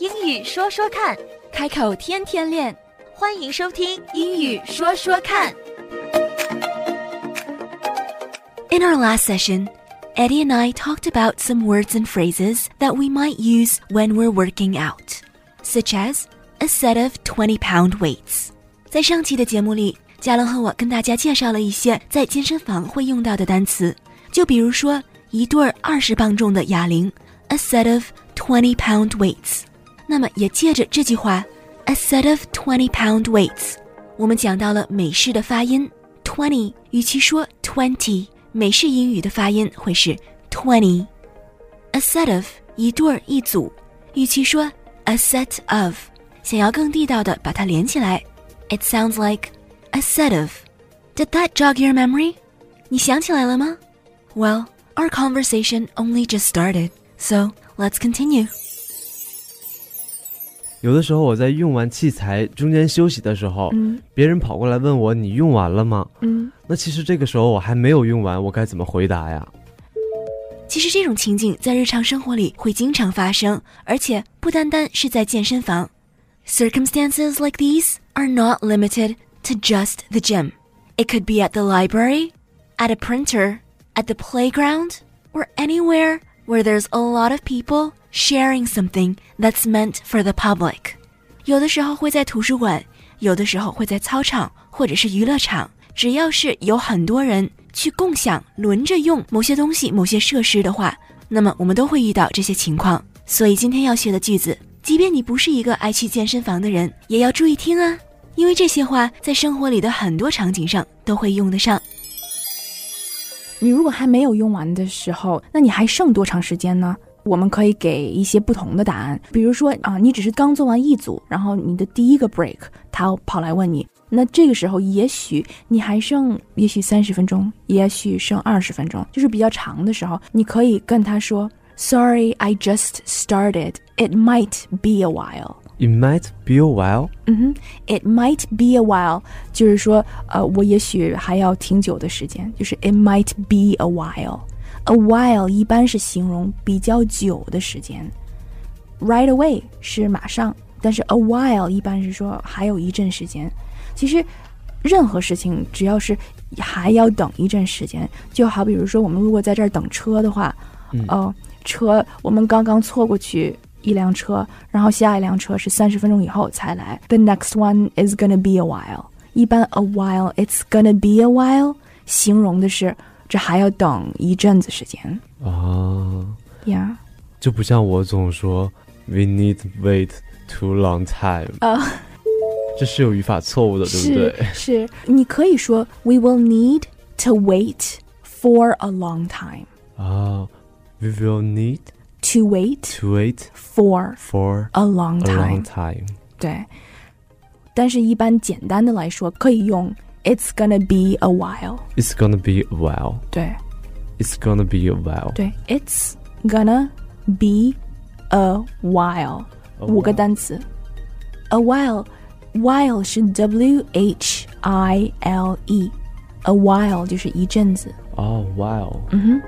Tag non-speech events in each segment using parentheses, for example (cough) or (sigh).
英语说说看，开口天天练。欢迎收听《英语说说看》。In our last session, Eddie and I talked about some words and phrases that we might use when we're working out, such as a set of 20 pound weights. 在上期的节目里，嘉伦和我跟大家介绍了一些在健身房会用到的单词，就比如说一对二十磅重的哑铃，a set of 20 pound weights。 那么也借着这句话，a set of twenty pound weights，我们讲到了美式的发音，twenty 与其说 twenty，美式英语的发音会是 twenty。a set of 一对儿一组，与其说 a set of，想要更地道的把它连起来，it sounds like a set of。Did that jog your memory？你想起来了吗？Well, our conversation only just started, so let's continue. 有的时候我在用完器材中间休息的时候，嗯别人跑过来问我你用完了吗？嗯，那其实这个时候我还没有用完，我该怎么回答呀？其实这种情景在日常生活里会经常发生，而且不单单是在健身房。Circumstances like these are not limited to just the gym. It could be at the library, at a printer, at the playground, or anywhere where there's a lot of people sharing something that's meant for the public. 有的时候会在图书馆，有的时候会在操场或者是娱乐场，只要是有很多人去共享、轮着用某些东西、某些设施的话，那么我们都会遇到这些情况。所以今天要学的句子，即便你不是一个爱去健身房的人，也要注意听啊，因为这些话在生活里的很多场景上都会用得上。你如果还没有用完的时候，那你还剩多长时间呢？我们可以给一些不同的答案，比如说啊，你只是刚做完一组，然后你的第一个 break，他跑来问你，那这个时候也许你还剩，也许三十分钟，也许剩二十分钟，就是比较长的时候，你可以跟他说，Sorry, I just started. It might be a while. It might be a while. 嗯哼，It might be a while，就是说，呃，我也许还要挺久的时间，就是 It might be a while。A while 一般是形容比较久的时间，right away 是马上，但是 a while 一般是说还有一阵时间。其实，任何事情只要是还要等一阵时间，就好比如说我们如果在这儿等车的话，嗯哦，车我们刚刚错过去一辆车，然后下一辆车是三十分钟以后才来。The next one is gonna be a while。一般 a while it's gonna be a while 形容的是这还要等一阵子时间啊，呀。就不像我总说 we need wait too long time，、啊这是有语法错误的，对不对？是是，你可以说 (laughs) We will need to wait for a long time. 啊，we will need To wait to wait for for a long a long time. time。对，但是一般简单的来说，可以用 It's gonna be a while. It's gonna be a while. 对 It's gonna be a while. 对，It's gonna be a while. A 五个 while 单词。A while, while 是 W H I L E. A while 就是一阵子。哦，while。嗯哼。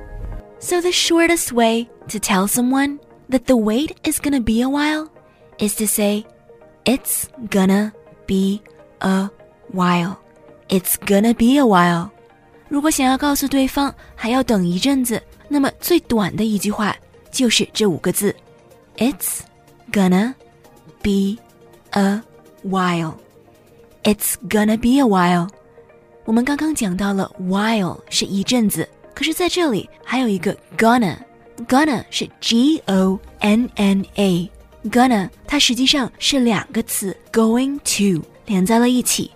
So the shortest way to tell someone that the wait is gonna be a while is to say, "It's gonna be a while." It's gonna be a while. 如果想要告诉对方还要等一阵子，那么最短的一句话就是这五个字：It's gonna be a while. It's gonna be a while. 我们刚刚讲到了 while 是一阵子，可是在这里还有一个 gonna，gonna 是 g o n n a。gonna 它实际上是两个词 going to 连在了一起。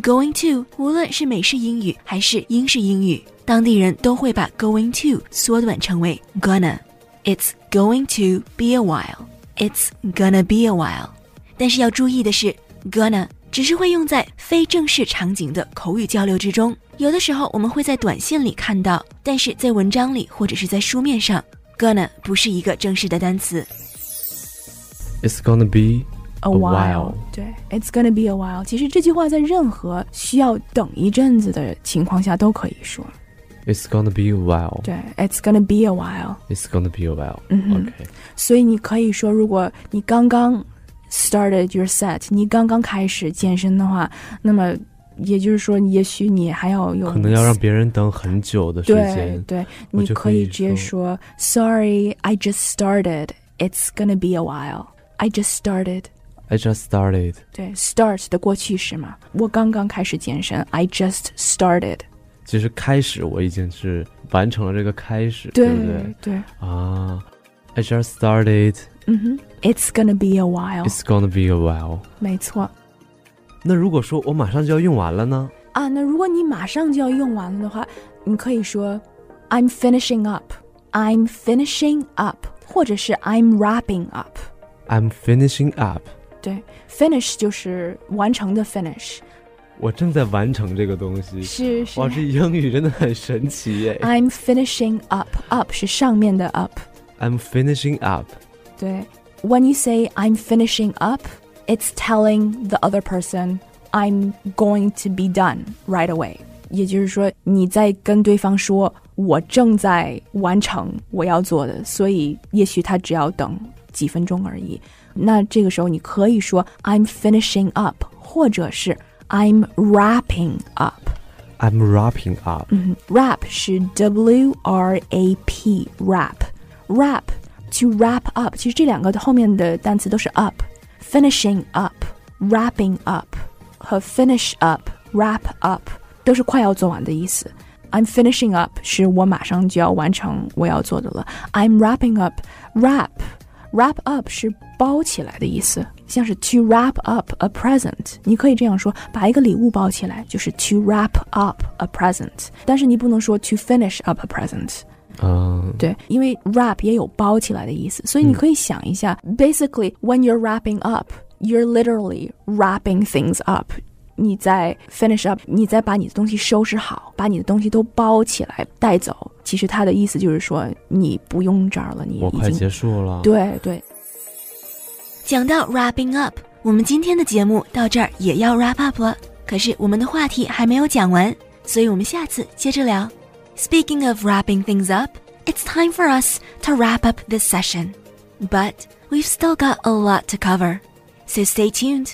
Going to 无论是美式英语还是英式英语，当地人都会把 going to 缩短成为 gonna。It's going to be a while. It's gonna be a while. 但是要注意的是，gonna 只是会用在非正式场景的口语交流之中。有的时候我们会在短信里看到，但是在文章里或者是在书面上，gonna 不是一个正式的单词。It's gonna be a A while， while 对，It's gonna be a while。其实这句话在任何需要等一阵子的情况下都可以说。 It's gonna be a while. 对，It's gonna be a while。 It's gonna be a while. 嗯哼 OK，所以你可以说，如果你刚刚 started your set，你刚刚开始健身的话，那么也就是说，也许你还要有可能要让别人等很久的时对间。对，我就可以你可以直接说 Sorry, I just started. It's gonna be a while. I just started. I just started. 对，start 的过去式嘛，我刚刚开始健身，I just started。其实开始我已经是完成了这个开始，对不对？对，啊，I just started. 嗯哼，It's gonna be a while， It's gonna be a while. 没错那如果说我马上就要用完了呢？啊。那如果你马上就要用完了的话，你可以说 I'm finishing up，I'm finishing up，或者是 I'm wrapping up。 I'm finishing up. 对，finish 就是完成的 finish，我正在完成这个东西。是是哇，这英语真的很神奇耶 I'm finishing up，up 是上面的 up。 ！I'm finishing up. 对，When you say I'm finishing up, it's telling the other person I'm going to be done right away。也就是说，你在跟对方说我正在完成我要做的，所以也许他只要等 几分钟而已。那这个时候你可以说 I'm finishing up，或者是 I'm wrapping up。 I'm wrapping up. 嗯，wrap 是 W R A P wrap wrap to wrap up，其实这两个后面的单词都是 up，finishing up，wrapping up 和 finish up wrap up 都是快要做完的意思。I'm finishing up 是我马上就要完成我要做的了。I'm wrapping up wrap wrap up 是包起来的意思，像是 to wrap up a present，你可以这样说，把一个礼物包起来就是 to wrap up a present，但是你不能说 to finish up a present。嗯，对，因为 wrap 也有包起来的意思，所以你可以想一下、b a s i c a l l y when you're wrapping up, you're literally wrapping things up。 你在 finish up，你在把你的东西收拾好，把你的东西都包起来带走。其实它的意思就是说，你不用这儿了，你已经我快结束了。对对。讲到 wrapping up，我们今天的节目到这儿也要 wrap up 了。可是我们的话题还没有讲完，所以我们下次接着聊。Speaking of wrapping things up, it's time for us to wrap up this session. But we've still got a lot to cover, so stay tuned.